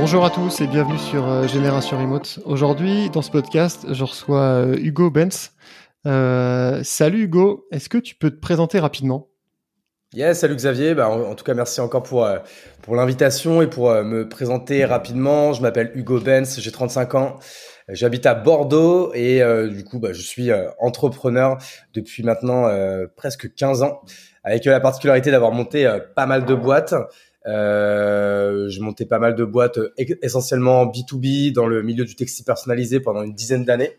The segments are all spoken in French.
Bonjour à tous et bienvenue sur euh, Génération Remote. Aujourd'hui, dans ce podcast, je reçois euh, Hugo Benz. Euh, salut Hugo, est-ce que tu peux te présenter rapidement? Yes, salut Xavier. Bah, en, tout cas, merci encore pour, pour l'invitation et pour me présenter rapidement. Je m'appelle Hugo Benz, j'ai 35 ans. J'habite à Bordeaux et du coup, bah, je suis entrepreneur depuis maintenant presque 15 ans, avec la particularité d'avoir monté pas mal de boîtes. Euh, je montais pas mal de boîtes, euh, essentiellement B2B, dans le milieu du textile personnalisé pendant une dizaine d'années.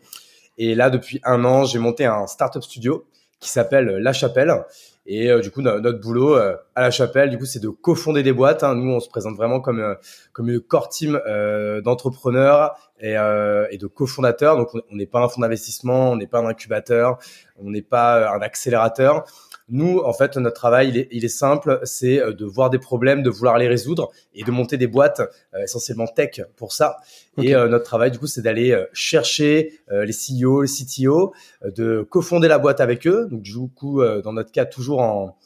Et là, depuis un an, j'ai monté un startup studio qui s'appelle La Chapelle. Et euh, du coup, notre, boulot à La Chapelle, du coup, c'est de cofonder des boîtes. Hein. Nous, on se présente vraiment comme comme une core team d'entrepreneurs et, et, de cofondateurs. Donc, on n'est pas un fonds d'investissement, on n'est pas un incubateur, on n'est pas un accélérateur. Nous, en fait, notre travail, il est, il est simple, c'est euh, de voir des problèmes, de vouloir les résoudre et de monter des boîtes euh, essentiellement tech pour ça. Et euh, notre travail, du coup, c'est d'aller chercher les CEO, les CTO, de cofonder la boîte avec eux. Donc, du coup, dans notre cas, toujours en,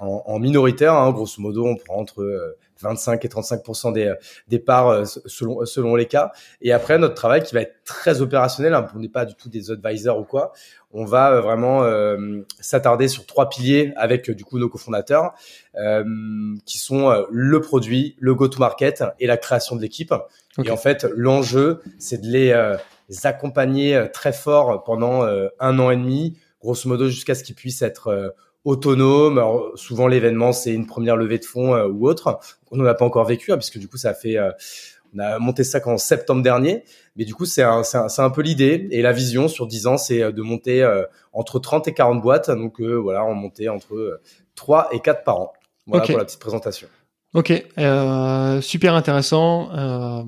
en, en minoritaire. Hein, grosso modo, on prend entre 25 et 35 des, des parts euh, selon, selon les cas. Et après, notre travail qui va être très opérationnel, hein, on n'est pas du tout des advisors ou quoi, on va euh, vraiment euh, s'attarder sur trois piliers avec du coup nos cofondateurs, euh, qui sont le produit, le go-to-market et la création de l'équipe. Et en fait, l'enjeu, c'est de les, les, accompagner très fort pendant un an et demi, grosso modo jusqu'à ce qu'ils puissent être autonome. Alors, souvent, l'événement, c'est une première levée de fonds euh, ou autre. On n'en a pas encore vécu, hein, puisque du coup, ça a fait... Euh, on a monté ça qu'en septembre dernier. Mais du coup, c'est un, un, un, peu l'idée. Et la vision sur 10 ans, c'est euh, de monter entre 30 et 40 boîtes. Donc voilà, on montait entre 3 et 4 par an. Voilà pour la petite présentation. Ok, euh, super intéressant. Euh,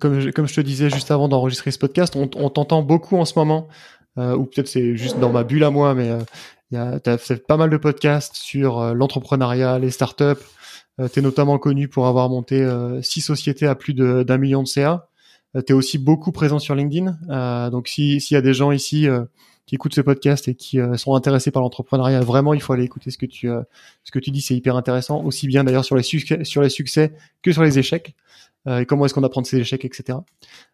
comme, je, comme je te disais juste avant d'enregistrer ce podcast, on, on t'entend beaucoup en ce moment, euh, ou peut-être c'est juste dans ma bulle à moi, mais tu as fait pas mal de podcasts sur euh, l'entrepreneuriat, les startups. Euh, tu es notamment connu pour avoir monté euh, six sociétés à plus d'un million de CA. Euh, tu es aussi beaucoup présent sur LinkedIn. donc s'il y a des gens ici qui écoutent ce podcast et qui sont intéressés par l'entrepreneuriat, vraiment, il faut aller écouter ce que tu, ce que tu dis. C'est hyper intéressant, aussi bien d'ailleurs sur les succès, sur les succès que sur les échecs. et comment est-ce qu'on apprend de ces échecs, etc.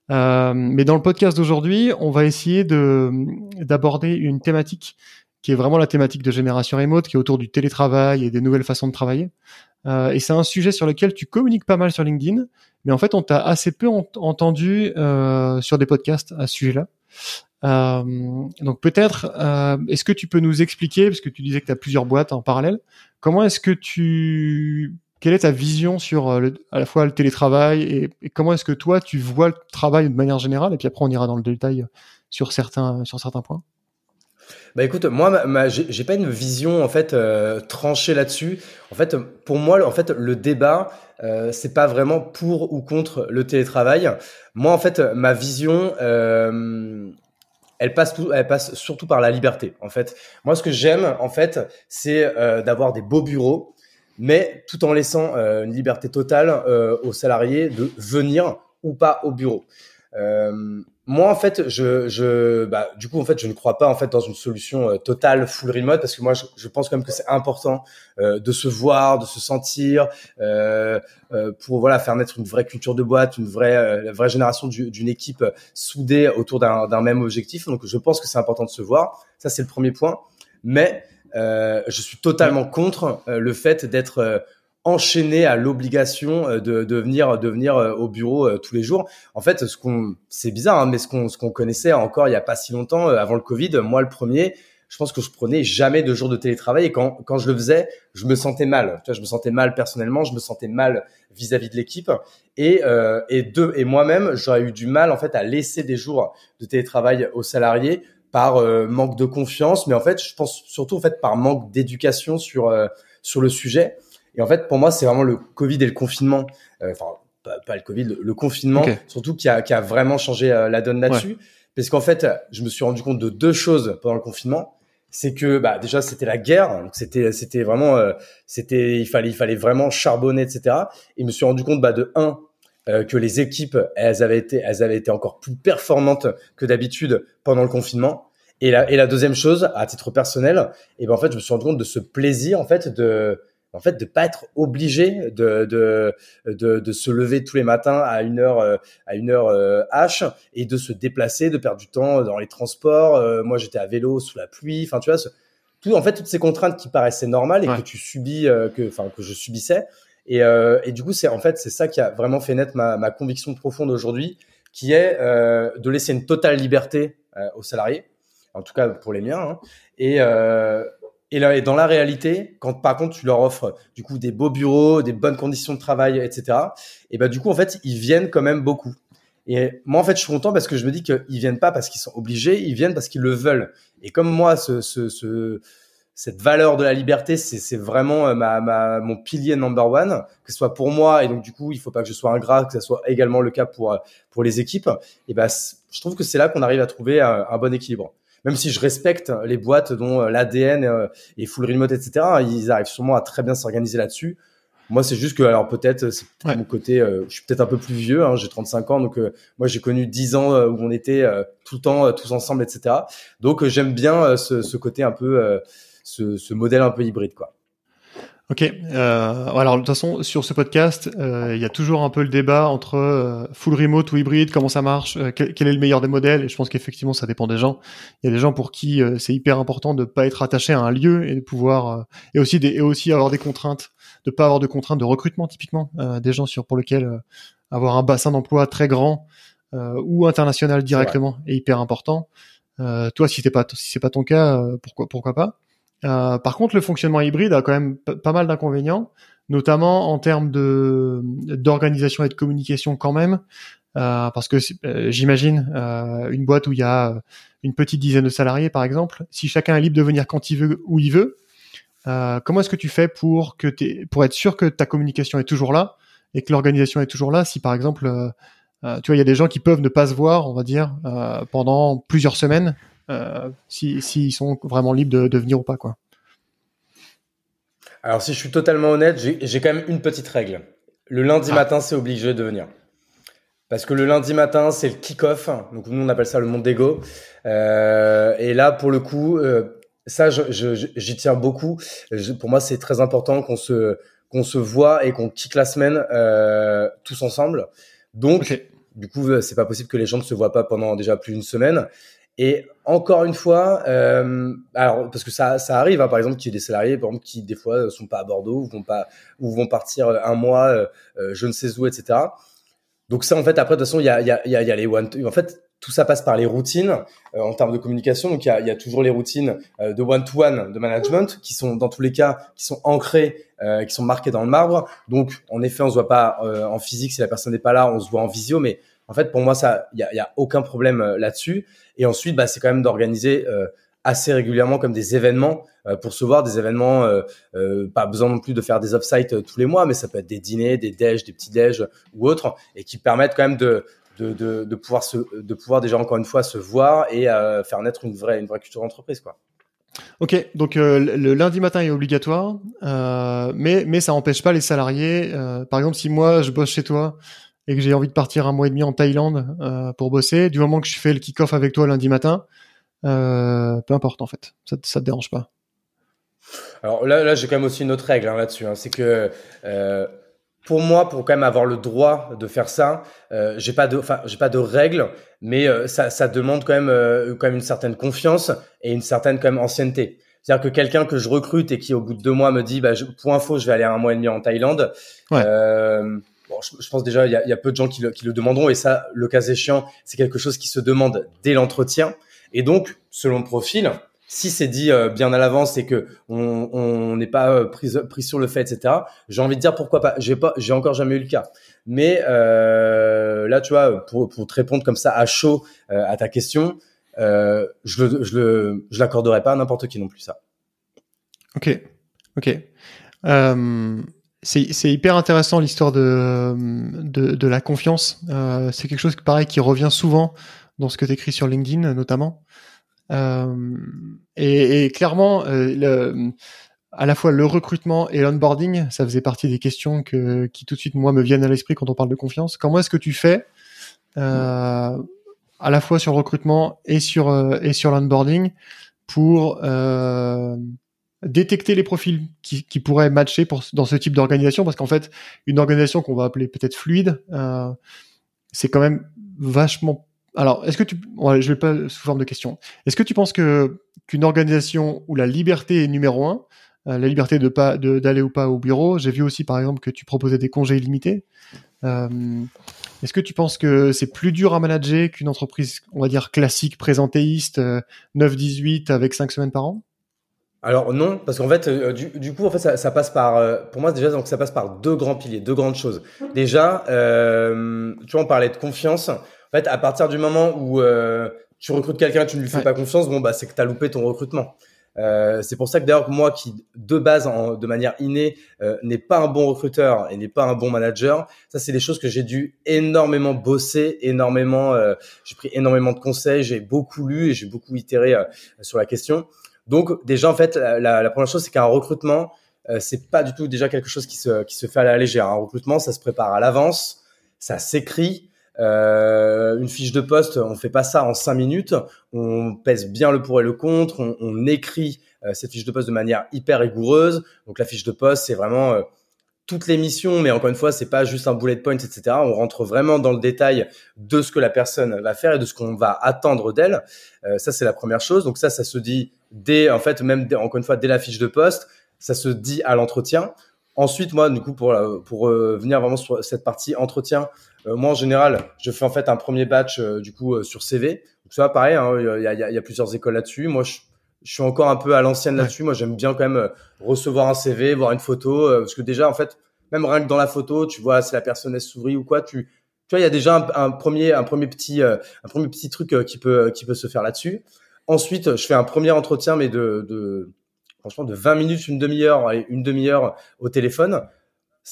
mais dans le podcast d'aujourd'hui, on va essayer de d'aborder une thématique qui est vraiment la thématique de génération remote, qui est autour du télétravail et des nouvelles façons de travailler. Euh, et c'est un sujet sur lequel tu communiques pas mal sur LinkedIn, mais en fait, on t'a assez peu entendu euh, sur des podcasts à ce sujet-là. Euh, donc peut-être, est-ce que tu peux nous expliquer, parce que tu disais que tu as plusieurs boîtes en parallèle, comment est-ce que tu... Quelle est ta vision sur le, à la fois le télétravail et, et comment est-ce que toi tu vois le travail de manière générale et puis après on ira dans le détail sur certains sur certains points. Bah écoute, moi, ma, ma j'ai pas une vision en fait euh, tranchée là-dessus. En fait, pour moi, en fait, le débat, euh, c'est pas vraiment pour ou contre le télétravail. Moi, en fait, ma vision, euh, elle passe, elle passe surtout par la liberté. En fait, moi, ce que j'aime, en fait, c'est euh, d'avoir des beaux bureaux, mais tout en laissant une liberté totale aux salariés de venir ou pas au bureau. Moi, en fait, je, je, bah, du coup, en fait, je ne crois pas en fait dans une solution euh, totale full remote parce que moi, je, je pense quand même que c'est important euh, de se voir, de se sentir, euh, euh pour voilà faire naître une vraie culture de boîte, une vraie, la vraie génération d'une équipe soudée autour d'un même objectif. Donc, je pense que c'est important de se voir. Ça, c'est le premier point. Mais je suis totalement contre le fait d'être enchaîné à l'obligation euh, de, de, venir de venir euh, au bureau euh, tous les jours. En fait, ce qu'on c'est bizarre, hein, mais ce qu'on ce qu'on connaissait encore il y a pas si longtemps avant le Covid, moi le premier, je pense que je prenais jamais de jours de télétravail et quand quand je le faisais, je me sentais mal. Tu vois, je me sentais mal personnellement, je me sentais mal vis-à-vis de l'équipe et et deux et moi-même, j'aurais eu du mal en fait à laisser des jours de télétravail aux salariés par manque de confiance, mais en fait, je pense surtout en fait par manque d'éducation sur sur le sujet. Et en fait, pour moi, c'est vraiment le Covid et le confinement. Euh, enfin, pas, le Covid, le, confinement, surtout qui a, qui a vraiment changé la donne là-dessus. Parce qu'en fait, je me suis rendu compte de deux choses pendant le confinement c'est que bah déjà c'était la guerre, donc c'était c'était vraiment euh, c'était il fallait il fallait vraiment charbonner etc. Et je me suis rendu compte bah de un euh, que les équipes elles avaient été elles avaient été encore plus performantes que d'habitude pendant le confinement. Et la et la deuxième chose à titre personnel, et ben en fait je me suis rendu compte de ce plaisir en fait de en fait de pas être obligé de, de, de, de, se lever tous les matins à une heure euh, à une heure H euh, et de se déplacer, de perdre du temps dans les transports. Euh, moi, j'étais à vélo sous la pluie. Enfin, tu vois, tout en fait toutes ces contraintes qui paraissaient normales et que tu subis, que enfin que je subissais. Et, et du coup, c'est en fait c'est ça qui a vraiment fait naître ma, ma conviction profonde aujourd'hui, qui est de laisser une totale liberté aux salariés, en tout cas pour les miens. Hein, et et, là, et dans la réalité, quand par contre tu leur offres du coup des beaux bureaux, des bonnes conditions de travail, etc. Et ben du coup en fait ils viennent quand même beaucoup. Et moi en fait je suis content parce que je me dis qu'ils viennent pas parce qu'ils sont obligés, ils viennent parce qu'ils le veulent. Et comme moi ce, ce, ce cette valeur de la liberté, c'est vraiment euh, ma, mon pilier number one, que ce soit pour moi, et donc du coup, il faut pas que je sois ingrat, que ce soit également le cas pour, euh, pour les équipes. Et ben, je trouve que c'est là qu'on arrive à trouver un, un bon équilibre même si je respecte les boîtes dont euh, l'ADN euh, est full remote, etc., ils arrivent sûrement à très bien s'organiser là-dessus. Moi, c'est juste que, alors peut-être, c'est mon côté, euh, je suis peut-être un peu plus vieux, hein, j'ai 35 ans, donc moi j'ai connu 10 ans où on était tout le temps tous ensemble, etc. Donc j'aime bien ce, ce, côté un peu, ce, ce modèle un peu hybride, quoi. Ok. Euh, alors de toute façon, sur ce podcast, euh, il y a toujours un peu le débat entre euh, full remote ou hybride, comment ça marche, euh, quel, est le meilleur des modèles. Et je pense qu'effectivement, ça dépend des gens. Il y a des gens pour qui euh, c'est hyper important de pas être attaché à un lieu et de pouvoir et aussi des, et aussi avoir des contraintes, de pas avoir de contraintes de recrutement typiquement, des gens sur pour lesquels avoir un bassin d'emploi très grand ou international directement est, hyper important. toi, si t'es pas si c'est pas ton cas, pourquoi pourquoi pas? Euh, par contre, le fonctionnement hybride a quand même pas mal d'inconvénients, notamment en termes d'organisation et de communication quand même, euh, parce que euh, j'imagine une boîte où il y a une petite dizaine de salariés, par exemple, si chacun est libre de venir quand il veut, où il veut, comment est-ce que tu fais pour pour être sûr que ta communication est toujours là et que l'organisation est toujours là Si par exemple, tu vois, il y a des gens qui peuvent ne pas se voir, on va dire, pendant plusieurs semaines s'ils si, sont vraiment libres de, de, venir ou pas, quoi. Alors, si je suis totalement honnête, j'ai quand même une petite règle. Le lundi ah. matin, c'est obligé de venir. Parce que le lundi matin, c'est le kick-off. Donc, nous, on appelle ça le monde d'ego. Euh, et là, pour le coup, euh, ça, j'y tiens beaucoup. pour moi, c'est très important qu'on se, qu'on se voit et qu'on kick la semaine euh, tous ensemble. Donc, du coup, c'est pas possible que les gens ne se voient pas pendant déjà plus d'une semaine. Et encore une fois, euh, alors parce que ça, ça arrive, hein, par exemple, qu'il y ait des salariés, par exemple, qui des fois sont pas à Bordeaux ou vont pas ou vont partir un mois, euh, euh, je ne sais où, etc. Donc ça, en fait, après de toute façon, il y a, y a, il y a les one. En fait, tout ça passe par les routines euh, en termes de communication. Donc il y a, y a toujours les routines euh, de one-to-one de management qui sont dans tous les cas qui sont ancrées, euh, qui sont marquées dans le marbre. Donc en effet, on se voit pas en physique si la personne n'est pas là, on se voit en visio, mais en fait, pour moi, ça, il y a, aucun problème euh, là-dessus. Et ensuite, bah, c'est quand même d'organiser euh, assez régulièrement comme des événements euh, pour se voir, des événements. pas besoin non plus de faire des off-site tous les mois, mais ça peut être des dîners, des déj, des petits déj ou autres, et qui permettent quand même de de, de, de pouvoir se, de pouvoir déjà encore une fois se voir et faire naître une vraie une vraie culture d'entreprise, quoi. Ok, donc le lundi matin est obligatoire, mais mais ça n'empêche pas les salariés. par exemple, si moi je bosse chez toi et que j'ai envie de partir un mois et demi en Thaïlande euh, pour bosser, du moment que je fais le kick-off avec toi lundi matin, euh, peu importe en fait, ça, ça te dérange pas. Alors là, là j'ai quand même aussi une autre règle hein, là-dessus, hein, c'est que euh, pour moi, pour quand même avoir le droit de faire ça, j'ai pas de, enfin, j'ai pas de règles, mais ça, ça demande quand même, quand même une certaine confiance et une certaine quand même ancienneté. C'est-à-dire que quelqu'un que je recrute et qui au bout de deux mois me dit, bah, je, pour info, je vais aller un mois et demi en Thaïlande. Ouais. Euh, je, pense déjà, il y a, peu de gens qui le, qui le demanderont, et ça, le cas échéant, c'est quelque chose qui se demande dès l'entretien. Et donc, selon le profil, si c'est dit euh, bien à l'avance et que on n'est pas euh, pris, pris sur le fait, etc. J'ai envie de dire pourquoi pas. J'ai pas, j'ai encore jamais eu le cas. Mais euh, là, tu vois, pour, pour te répondre comme ça à chaud à ta question, je le, je le, je l'accorderai pas à n'importe qui non plus ça. Ok, ok. C'est hyper intéressant l'histoire de, de, de, la confiance. Euh, c'est quelque chose pareil qui revient souvent dans ce que tu écris sur LinkedIn notamment. Euh, et, et, clairement, euh, le, à la fois le recrutement et l'onboarding, ça faisait partie des questions que, qui tout de suite moi me viennent à l'esprit quand on parle de confiance. Comment est-ce que tu fais euh, à la fois sur le recrutement et sur euh, et sur l'onboarding pour euh, détecter les profils qui, pourraient matcher dans ce type d'organisation parce qu'en fait une organisation qu'on va appeler peut-être fluide euh, c'est quand même vachement alors est-ce que tu je vais pas sous forme de question. Est-ce que tu penses que qu'une organisation où la liberté est numéro un euh, la liberté de pas d'aller ou pas au bureau j'ai vu aussi par exemple que tu proposais des congés illimités euh, est-ce que tu penses que c'est plus dur à manager qu'une entreprise on va dire classique présentéiste 9-18 euh, avec 5 semaines par an? Alors non, parce qu'en fait, euh, du, du, coup, en fait, ça, ça, passe par, euh, pour moi déjà, donc ça passe par deux grands piliers, deux grandes choses. Déjà, euh, tu vois, on parlait de confiance. En fait, à partir du moment où euh, tu recrutes quelqu'un, tu ne lui fais pas confiance, bon bah c'est que tu as loupé ton recrutement. c'est pour ça que d'ailleurs moi qui de base en, de manière innée n'est pas un bon recruteur et n'est pas un bon manager, ça c'est des choses que j'ai dû énormément bosser, énormément, j'ai pris énormément de conseils, j'ai beaucoup lu et j'ai beaucoup itéré sur la question. Donc déjà en fait la, la première chose c'est qu'un recrutement euh, c'est pas du tout déjà quelque chose qui se qui se fait à la légère. Un recrutement ça se prépare à l'avance, ça s'écrit. Euh, une fiche de poste, on fait pas ça en cinq minutes. On pèse bien le pour et le contre. On, on écrit euh, cette fiche de poste de manière hyper rigoureuse. Donc la fiche de poste, c'est vraiment euh, toutes les missions, mais encore une fois, c'est pas juste un bullet point, etc. On rentre vraiment dans le détail de ce que la personne va faire et de ce qu'on va attendre d'elle. Euh, ça, c'est la première chose. Donc ça, ça se dit dès, en fait, même encore une fois, dès la fiche de poste, ça se dit à l'entretien. Ensuite, moi, du coup, pour pour euh, venir vraiment sur cette partie entretien, euh, moi en général, je fais en fait un premier batch du coup sur CV. Donc ça, pareil, hein, il y, a, y, a, plusieurs écoles là-dessus. Moi, je, je suis encore un peu à l'ancienne là-dessus. Moi, j'aime bien quand même euh, recevoir un CV, voir une photo, euh, parce que déjà, en fait, même rien que dans la photo, tu vois si la personne est sourit ou quoi, tu, tu vois, il y a déjà un, premier, un premier petit, euh, un premier petit truc qui peut, qui peut se faire là-dessus. Ensuite, je fais un premier entretien, mais de, de franchement, de 20 minutes, une demi-heure, une demi-heure au téléphone.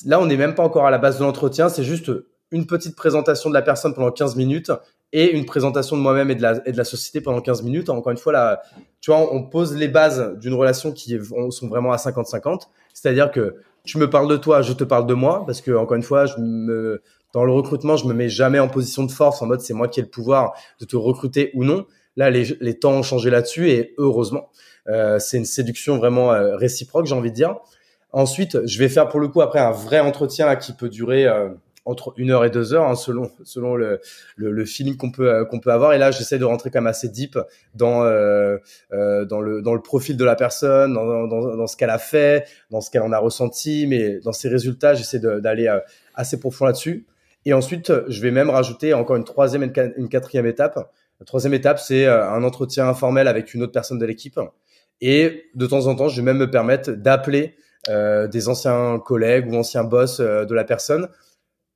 Là, on n'est même pas encore à la base de l'entretien. C'est juste une petite présentation de la personne pendant 15 minutes et une présentation de moi-même et de la, et de la société pendant 15 minutes. Encore une fois, là, tu vois, on pose les bases d'une relation qui sont vraiment à 50-50. C'est-à-dire que tu me parles de toi, je te parle de moi, parce que encore une fois, je me, dans le recrutement, je me mets jamais en position de force, en mode c'est moi qui ai le pouvoir de te recruter ou non. Là, les, les temps ont changé là-dessus et heureusement, euh, c'est une séduction vraiment euh, réciproque, j'ai envie de dire. Ensuite, je vais faire pour le coup après un vrai entretien qui peut durer euh, entre une heure et deux heures, hein, selon selon le, le, feeling qu'on peut euh, qu'on peut avoir. Et là, j'essaie de rentrer quand même assez deep dans euh, euh, dans le dans le profil de la personne, dans dans, dans ce qu'elle a fait, dans ce qu'elle en a ressenti, mais dans ses résultats, j'essaie d'aller assez profond là-dessus. Et ensuite, je vais même rajouter encore une troisième et une quatrième étape. La troisième étape, c'est un entretien informel avec une autre personne de l'équipe. Et de temps en temps, je vais même me permettre d'appeler des anciens collègues ou anciens boss de la personne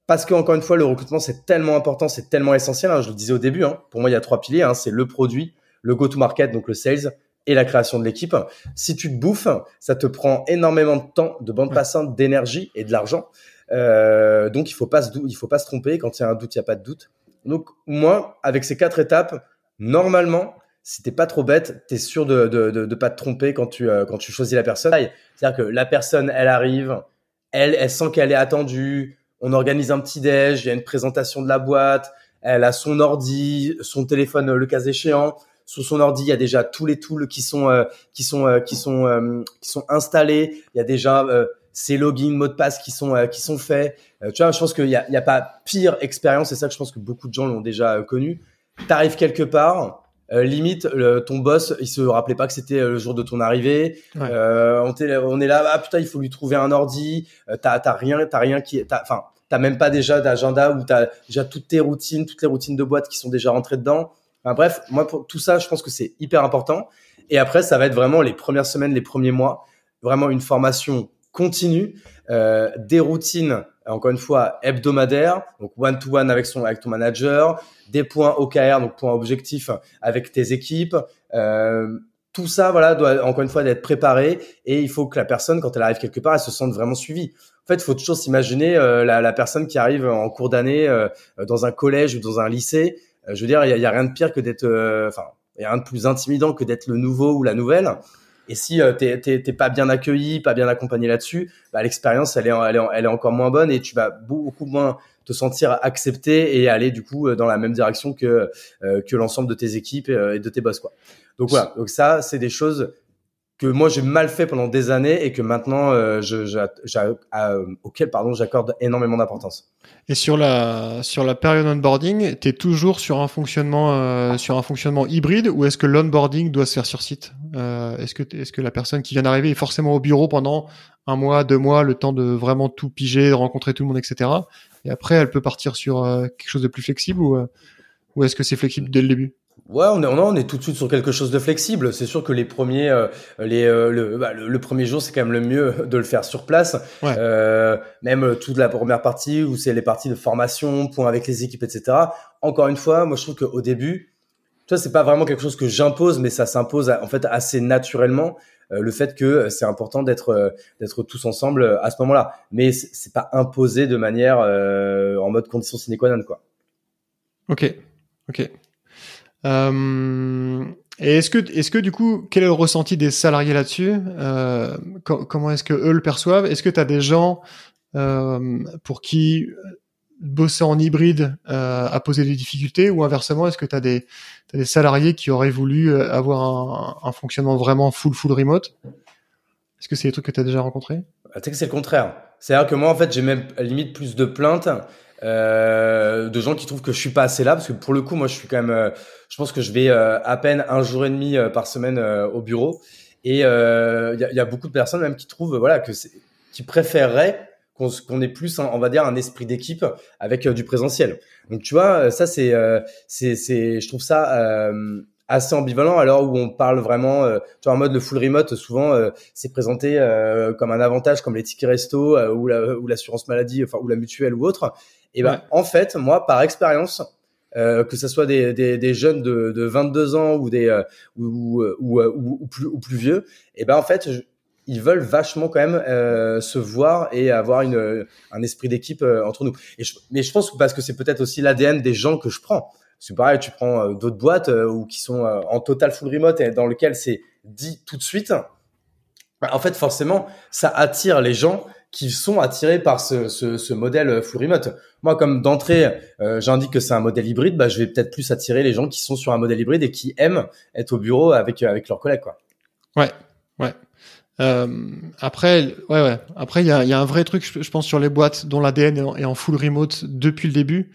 parce que encore une fois, le recrutement c'est tellement important, c'est tellement essentiel. Hein, je le disais au début. Hein, pour moi, il y a trois piliers. Hein, c'est le produit, le go-to-market, donc le sales, et la création de l'équipe. Si tu te bouffes, ça te prend énormément de temps, de bande passante, d'énergie et de l'argent. Euh, donc il faut pas se il faut pas se tromper. Quand il y a un doute, il y a pas de doute. Donc moi, avec ces quatre étapes, normalement, si t'es pas trop bête, t'es sûr de, de, de, de, pas te tromper quand tu euh, quand tu choisis la personne. C'est-à-dire que la personne, elle arrive, elle, elle sent qu'elle est attendue on organise un petit déj, il y a une présentation de la boîte, elle a son ordi, son téléphone le cas échéant. Sur son ordi, il y a déjà tous les tools qui sont euh, qui sont euh, qui sont euh, qui sont installés. Il y a déjà ses logins, mots de passe qui sont qui sont faits. tu vois, je pense qu'il y a, il y a pas pire expérience. C'est ça que je pense que beaucoup de gens l'ont déjà connu. T'arrives quelque part, euh, limite, ton boss, il se rappelait pas que c'était le jour de ton arrivée. Euh, on, on, est là, ah putain, il faut lui trouver un ordi. Euh, t'as, t'as rien, t'as rien qui, enfin, t'as même pas déjà d'agenda où t'as déjà toutes tes routines, toutes les routines de boîte qui sont déjà rentrées dedans. Enfin, bref, moi pour tout ça, je pense que c'est hyper important. Et après, ça va être vraiment les premières semaines, les premiers mois, vraiment une formation continue, euh, des routines encore une fois hebdomadaires, donc one to one avec son avec ton manager, des points OKR, donc points objectifs avec tes équipes, euh, tout ça, voilà, doit encore une fois d'être préparé et il faut que la personne, quand elle arrive quelque part, elle se sente vraiment suivie. En fait, il faut toujours s'imaginer euh, la, la, personne qui arrive en cours d'année euh, dans un collège ou dans un lycée. Euh, je veux dire, il y a, y a, rien de pire que d'être, enfin, il y a rien de plus intimidant que d'être le nouveau ou la nouvelle. Et si euh, t'es t'es pas bien accueilli, pas bien accompagné là-dessus, bah, l'expérience elle est, elle est elle est encore moins bonne et tu vas beaucoup moins te sentir accepté et aller du coup dans la même direction que que l'ensemble de tes équipes et de tes boss quoi. Donc voilà, donc ça, c'est des choses que moi j'ai mal fait pendant des années et que maintenant euh, je, je, euh, auquel pardon j'accorde énormément d'importance. Et sur la sur la période onboarding, tu es toujours sur un fonctionnement euh, sur un fonctionnement hybride ou est-ce que l'onboarding doit se faire sur site? Euh, Est-ce que est-ce que la personne qui vient d'arriver est forcément au bureau pendant un mois, deux mois, le temps de vraiment tout piger, de rencontrer tout le monde, etc. Et après, elle peut partir sur euh, quelque chose de plus flexible ou ou est-ce que c'est flexible dès le début? Ouais, on est, on est tout de suite sur quelque chose de flexible. C'est sûr que les premiers, euh, les, euh, bah, le, le, premier jour, c'est quand même le mieux de le faire sur place. Euh, même toute la première partie où c'est les parties de formation, point avec les équipes, etc. Encore une fois, moi je trouve qu'au début, ça c'est pas vraiment quelque chose que j'impose, mais ça s'impose en fait assez naturellement. le fait que c'est important d'être d'être tous ensemble à ce moment-là, mais c'est pas imposé de manière en mode condition sine qua non quoi. Ok, ok. Euh, et est-ce que, est-ce que du coup, quel est le ressenti des salariés là-dessus euh, Comment est-ce que eux le perçoivent? Est-ce que tu as des gens euh, pour qui bosser en hybride a posé des difficultés? Ou inversement, est-ce que tu as des, salariés qui auraient voulu avoir un, fonctionnement vraiment full full remote? Est-ce que c'est des trucs que tu as déjà rencontrés? Tu sais que c'est le contraire. C'est-à-dire que moi, en fait, j'ai même limite plus de plaintes euh, de gens qui trouvent que je suis pas assez là parce que pour le coup moi je suis quand même euh, je pense que je vais euh, à peine un jour et demi euh, par semaine au bureau. Et il y a, y, a, beaucoup de personnes même qui trouvent voilà que qui préféreraient qu'on qu'on ait plus on va dire un esprit d'équipe avec du présentiel. Donc tu vois ça c'est c'est je trouve ça assez ambivalent alors où on parle vraiment euh, tu vois en mode le full remote souvent euh, c'est présenté euh, comme un avantage comme les tickets resto ou la ou l'assurance maladie enfin ou la mutuelle ou autre. Et ben en fait moi par expérience que ce soit des, des, des, jeunes de, de 22 ans ou des ou, ou, ou, ou, plus ou plus vieux et ben en fait ils veulent vachement quand même se voir et avoir une un esprit d'équipe entre nous. Et mais je pense que parce que c'est peut-être aussi l'ADN des gens que je prends c'est pareil, tu prends euh, d'autres boîtes euh, ou qui sont euh, en total full remote et dans lequel c'est dit tout de suite. Bah, en fait, forcément, ça attire les gens qui sont attirés par ce, modèle full remote. Moi, comme d'entrée, j'indique que c'est un modèle hybride, bah, je vais peut-être plus attirer les gens qui sont sur un modèle hybride et qui aiment être au bureau avec avec leurs collègues, quoi. Ouais, ouais. Après, ouais, ouais. Après, il y a, un vrai truc, je pense, sur les boîtes dont l'ADN est en full remote depuis le début.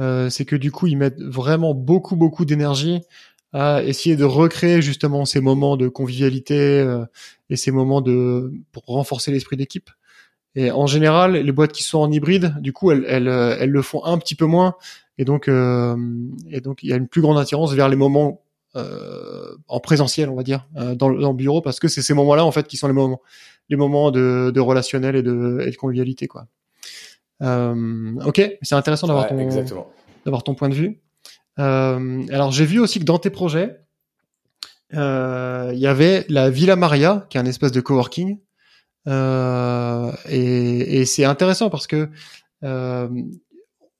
Euh, c'est que du coup ils mettent vraiment beaucoup beaucoup d'énergie à essayer de recréer justement ces moments de convivialité euh, et ces moments de pour renforcer l'esprit d'équipe. Et en général, les boîtes qui sont en hybride, du coup, elles, elles, elles le font un petit peu moins, et donc euh, et donc il y a une plus grande attirance vers les moments euh, en présentiel, on va dire, dans, dans, le bureau, parce que c'est ces moments-là en fait qui sont les moments les moments de, de relationnel et de, et de convivialité, quoi. Euh, ok, c'est intéressant d'avoir ton d'avoir ton point de vue. Euh, alors j'ai vu aussi que dans tes projets, euh, il y avait la Villa Maria, qui est un espace de coworking, euh, et, et c'est intéressant parce que euh,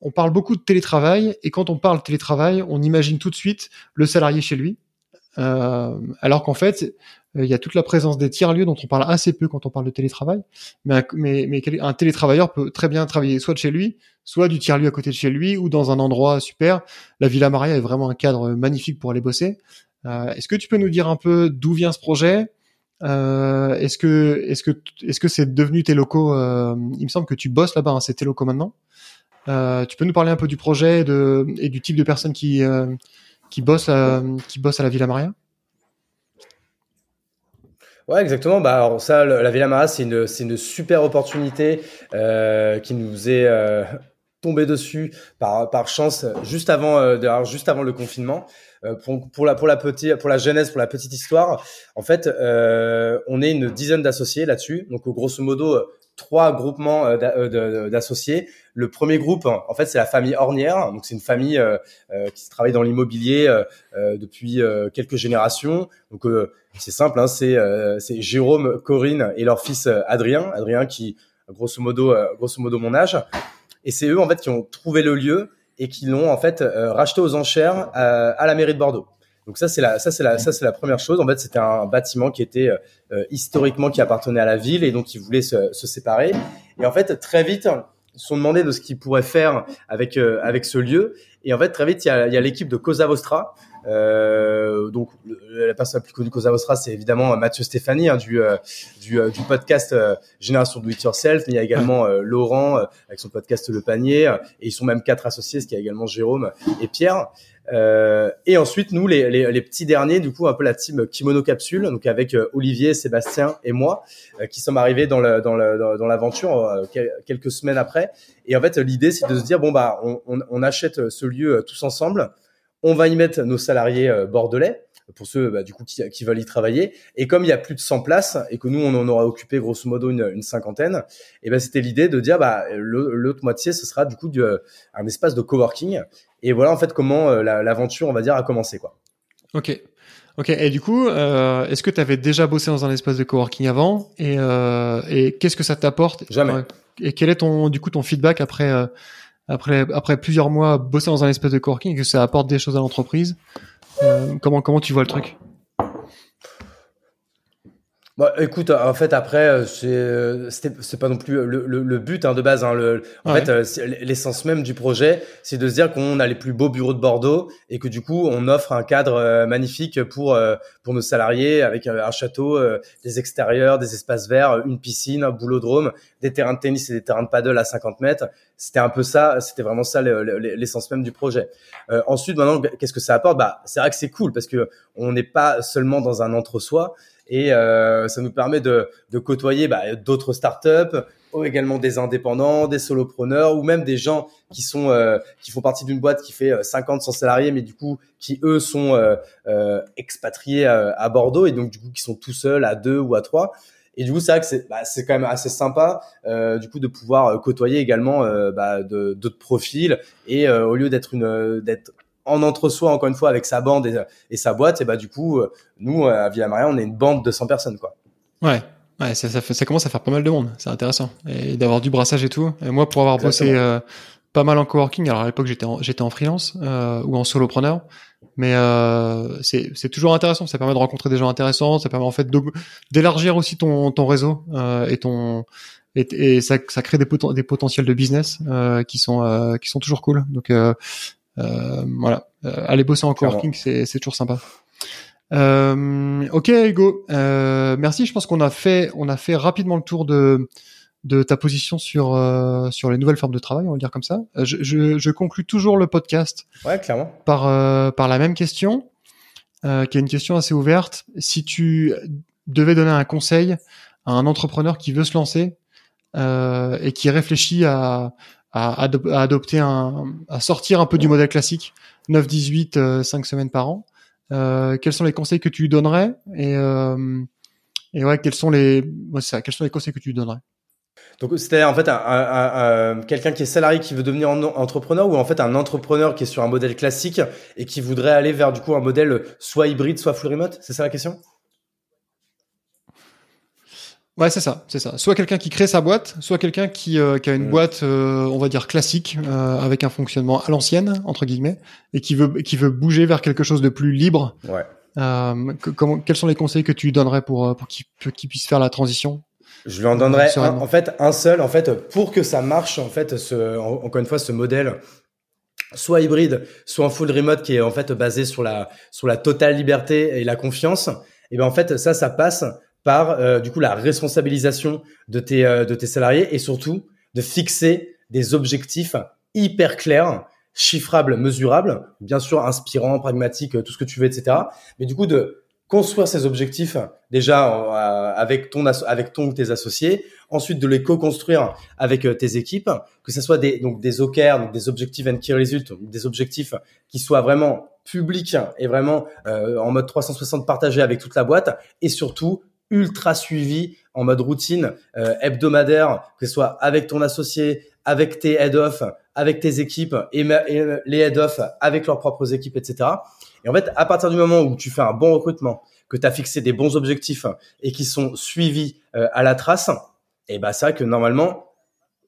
on parle beaucoup de télétravail, et quand on parle télétravail, on imagine tout de suite le salarié chez lui, euh, alors qu'en fait, euh, il y a toute la présence des tiers-lieux dont on parle assez peu quand on parle de télétravail. Mais un, mais, mais un télétravailleur peut très bien travailler soit de chez lui, soit du tiers-lieu à côté de chez lui, ou dans un endroit super. La Villa Maria est vraiment un cadre magnifique pour aller bosser. Euh, est-ce que tu peux nous dire un peu d'où vient ce projet? Euh, Est-ce que est-ce que est-ce que c'est devenu tes locaux euh, Il me semble que tu bosses là-bas, hein, c'est tes locaux maintenant. Euh, tu peux nous parler un peu du projet de, et du type de personnes qui qui bossent qui bossent à la Villa Maria? Ouais, exactement. Bah, alors ça, la Villa Mara, c'est une, c'est une super opportunité euh, qui nous est euh, tombée dessus par, par chance juste avant, euh, juste avant le confinement. Euh, pour, pour, la pour la petite pour la jeunesse pour la petite histoire en fait on est une dizaine d'associés là-dessus donc grosso modo trois groupements d'associés. Le premier groupe, en fait, c'est la famille Ornière. Donc, c'est une famille qui travaille dans l'immobilier depuis quelques générations. Donc, c'est simple, hein, c'est Jérôme, Corinne et leur fils Adrien. Adrien qui, grosso modo, grosso modo, mon âge. Et c'est eux, en fait, qui ont trouvé le lieu et qui l'ont en fait racheté aux enchères à la mairie de Bordeaux. Donc ça c'est la ça c'est la ça c'est la première chose. En fait, c'était un bâtiment qui était euh, historiquement qui appartenait à la ville et donc ils voulaient se, se séparer. Et en fait, très vite, ils se sont demandé de ce qu'ils pourraient faire avec euh, avec ce lieu. Et en fait, très vite, il y a, il y a l'équipe de Cosa Vostra. Euh, donc la personne la plus connue Cosa Vostra, c'est évidemment Mathieu Stéphanie hein, du, du, du podcast Génération Do It Yourself. Mais il y a également Laurent avec son podcast Le Panier. Et ils sont même quatre associés, ce qui a également Jérôme et Pierre. Euh, et ensuite, nous, les, les, les, petits derniers, du coup, un peu la team Kimono Capsule, donc avec euh, Olivier, Sébastien et moi, euh, qui sommes arrivés dans le, dans le, dans l'aventure euh, quelques semaines après. Et en fait, l'idée, c'est de se dire bon bah, on, on, on achète ce lieu tous ensemble, on va y mettre nos salariés bordelais pour ceux bah, du coup qui, qui, veulent y travailler. Et comme il y a plus de 100 places et que nous on en aura occupé grosso modo une, une cinquantaine, et ben c'était l'idée de dire bah l'autre moitié ce sera du coup du, un espace de coworking et voilà en fait comment euh, l'aventure, on va dire, a commencé quoi. Ok. Ok. Et du coup, euh, est-ce que tu avais déjà bossé dans un espace de coworking avant? Et, euh, et qu'est-ce que ça t'apporte? Jamais. Et quel est ton du coup ton feedback après euh, après après plusieurs mois bosser dans un espace de coworking que ça apporte des choses à l'entreprise euh, comment tu vois le truc? Bah, écoute, en fait, après, euh, c'est euh, c'est pas non plus le, le, le but hein, de base. Hein, le, en fait, euh, l'essence même du projet, c'est de se dire qu'on a les plus beaux bureaux de Bordeaux et que du coup, on offre un cadre magnifique pour pour nos salariés avec un château, des extérieurs, des espaces verts, une piscine, un boulodrome, des terrains de tennis et des terrains de paddle à 50 mètres. C'était un peu ça, c'était vraiment ça l'essence même du projet. ensuite, maintenant, qu'est-ce que ça apporte? Bah, c'est vrai que c'est cool parce que on n'est pas seulement dans un entre-soi et euh, ça nous permet de, de côtoyer bah, d'autres startups, ou également des indépendants, des solopreneurs ou même des gens qui sont euh, qui font partie d'une boîte qui fait 50 euh, 100 salariés mais du coup qui eux sont euh, euh expatriés à, Bordeaux et donc du coup qui sont tout seuls à deux ou à trois. Et du coup c'est vrai que c'est bah, c'est quand même assez sympa du coup de pouvoir côtoyer également bah, d'autres profils et au lieu d'être une d'être en entre-soi, encore une fois, avec sa bande et, sa boîte, et bah du coup, euh, nous, à Villa Maria, on est une bande de 100 personnes, quoi. Ouais. Ouais, ça, ça, ça, commence à faire pas mal de monde. C'est intéressant. Et d'avoir du brassage et tout. Et moi, pour avoir bossé euh, pas mal en coworking, alors à l'époque, j'étais en, j'étais en freelance euh, ou en solopreneur. Mais euh, c'est, c'est toujours intéressant. Ça permet de rencontrer des gens intéressants. Ça permet en fait d'élargir aussi ton, ton réseau euh, et ton et, et ça, ça crée des, des potentiels de business euh, qui sont qui sont toujours cool. Donc euh, voilà, euh, aller bosser en coworking, c'est toujours sympa. Euh, ok Hugo, euh, merci. Je pense qu'on a fait on a fait rapidement le tour de de ta position sur euh, sur les nouvelles formes de travail, on va le dire comme ça. Je, je, je conclus toujours le podcast. Ouais, clairement. Par euh, par la même question, euh, qui est une question assez ouverte. Si tu devais donner un conseil à un entrepreneur qui veut se lancer et qui réfléchit à à, adopter un, à sortir un peu du modèle classique, 9, 18, 5 semaines par an. Euh, quels sont les conseils que tu lui donnerais et, euh, et ouais, quels sont les, ouais, ça, quels sont les conseils que tu lui donnerais? Donc c'était en fait un, un, quelqu'un qui est salarié qui veut devenir entrepreneur ou en fait un entrepreneur qui est sur un modèle classique et qui voudrait aller vers du coup un modèle soit hybride soit full remote? C'est ça la question? Ouais, c'est ça, c'est ça. Soit quelqu'un qui crée sa boîte, soit quelqu'un qui, euh, qui a une boîte, euh, on va dire classique, euh, avec un fonctionnement à l'ancienne entre guillemets, et qui veut qui veut bouger vers quelque chose de plus libre. Ouais. comment, quels sont les conseils que tu donnerais pour pour qu'il puisse faire la transition? Je lui en donnerais en fait un seul. En fait, pour que ça marche, en fait, ce, encore une fois, ce modèle soit hybride, soit en full remote qui est en fait basé sur la sur la totale liberté et la confiance. Et ben en fait ça ça passe par euh, du coup la responsabilisation de tes euh, de tes salariés et surtout de fixer des objectifs hyper clairs, chiffrables, mesurables, bien sûr inspirants, pragmatiques, tout ce que tu veux, etc. Mais du coup de construire ces objectifs déjà euh, avec ton avec ton ou tes associés, ensuite de les co-construire avec tes équipes, que ce soit des donc des OKR, donc des objectifs and key results, des objectifs qui soient vraiment publics et vraiment en mode 360 partagés avec toute la boîte, et surtout ultra suivi en mode routine hebdomadaire, que ce soit avec ton associé, avec tes head-off, avec tes équipes et, les head-off avec leurs propres équipes, etc. Et en fait, à partir du moment où tu fais un bon recrutement, que tu as fixé des bons objectifs et qui sont suivis à la trace, et bah ça que normalement,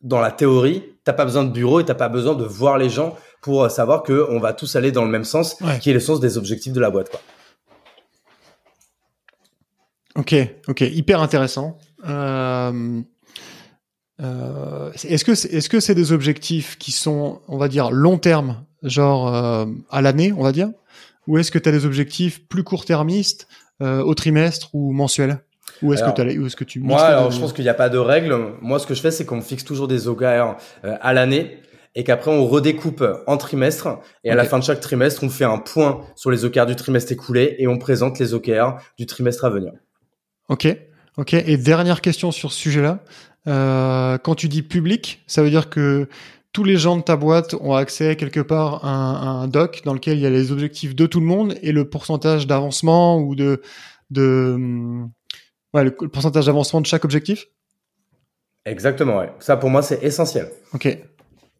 dans la théorie, t'as pas besoin de bureau et t'as pas besoin de voir les gens pour savoir que on va tous aller dans le même sens, qui est le sens des objectifs de la boîte. Quoi. Ok, ok, hyper intéressant. Euh, euh, est-ce que est-ce que c'est des objectifs qui sont, on va dire, long terme, genre euh, à l'année, on va dire, ou est-ce que tu as des objectifs plus court-termistes au trimestre ou mensuel? Ou est-ce que, est que tu Moi, alors, je pense qu'il n'y a pas de règle. Moi, ce que je fais, c'est qu'on fixe toujours des OKR à l'année et qu'après on redécoupe en trimestre et à la fin de chaque trimestre, on fait un point sur les OKR du trimestre écoulé et on présente les OKR du trimestre à venir. Ok, ok. Et dernière question sur ce sujet-là. Euh, quand tu dis public, ça veut dire que tous les gens de ta boîte ont accès quelque part à un, doc dans lequel il y a les objectifs de tout le monde et le pourcentage d'avancement ou de, de ouais, le, pourcentage d'avancement de chaque objectif? Exactement, ouais. Ça pour moi c'est essentiel. Ok.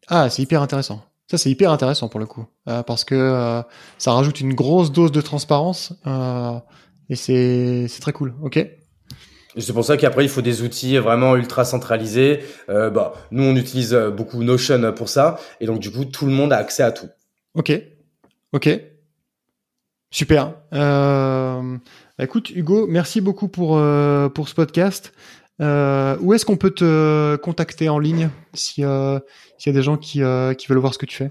Ah, c'est hyper intéressant. Ça c'est hyper intéressant pour le coup euh, parce que euh, ça rajoute une grosse dose de transparence et c'est c'est très cool. Ok. C'est pour ça qu'après il faut des outils vraiment ultra centralisés. Euh, bah, nous on utilise euh, beaucoup Notion pour ça et donc du coup tout le monde a accès à tout. Ok, ok, super. Euh, bah, écoute Hugo, merci beaucoup pour euh, pour ce podcast. Euh, où est-ce qu'on peut te contacter en ligne si s'il y a des gens qui qui veulent voir ce que tu fais?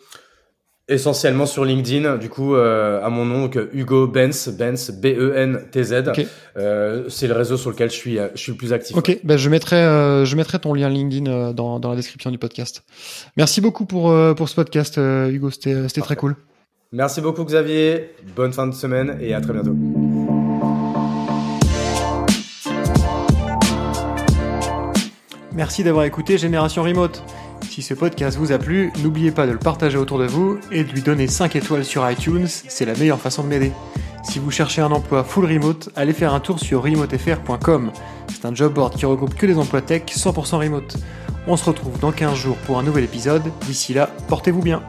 Essentiellement sur LinkedIn, du coup, euh, à mon nom, donc Hugo Benz, Benz, B-E-N-T-Z. Euh, c'est le réseau sur lequel je suis, je suis le plus actif. Ok, ben je mettrai, euh, je mettrai ton lien LinkedIn euh, dans, dans la description du podcast. Merci beaucoup pour, euh, pour ce podcast, Hugo. C'était, c'était très cool. Merci beaucoup, Xavier. Bonne fin de semaine et à très bientôt. Merci d'avoir écouté Génération Remote. Si ce podcast vous a plu, n'oubliez pas de le partager autour de vous et de lui donner 5 étoiles sur iTunes, c'est la meilleure façon de m'aider. Si vous cherchez un emploi full remote, allez faire un tour sur remotefr.com. C'est un job board qui regroupe que des emplois tech 100% remote. On se retrouve dans 15 jours pour un nouvel épisode. D'ici là, portez-vous bien.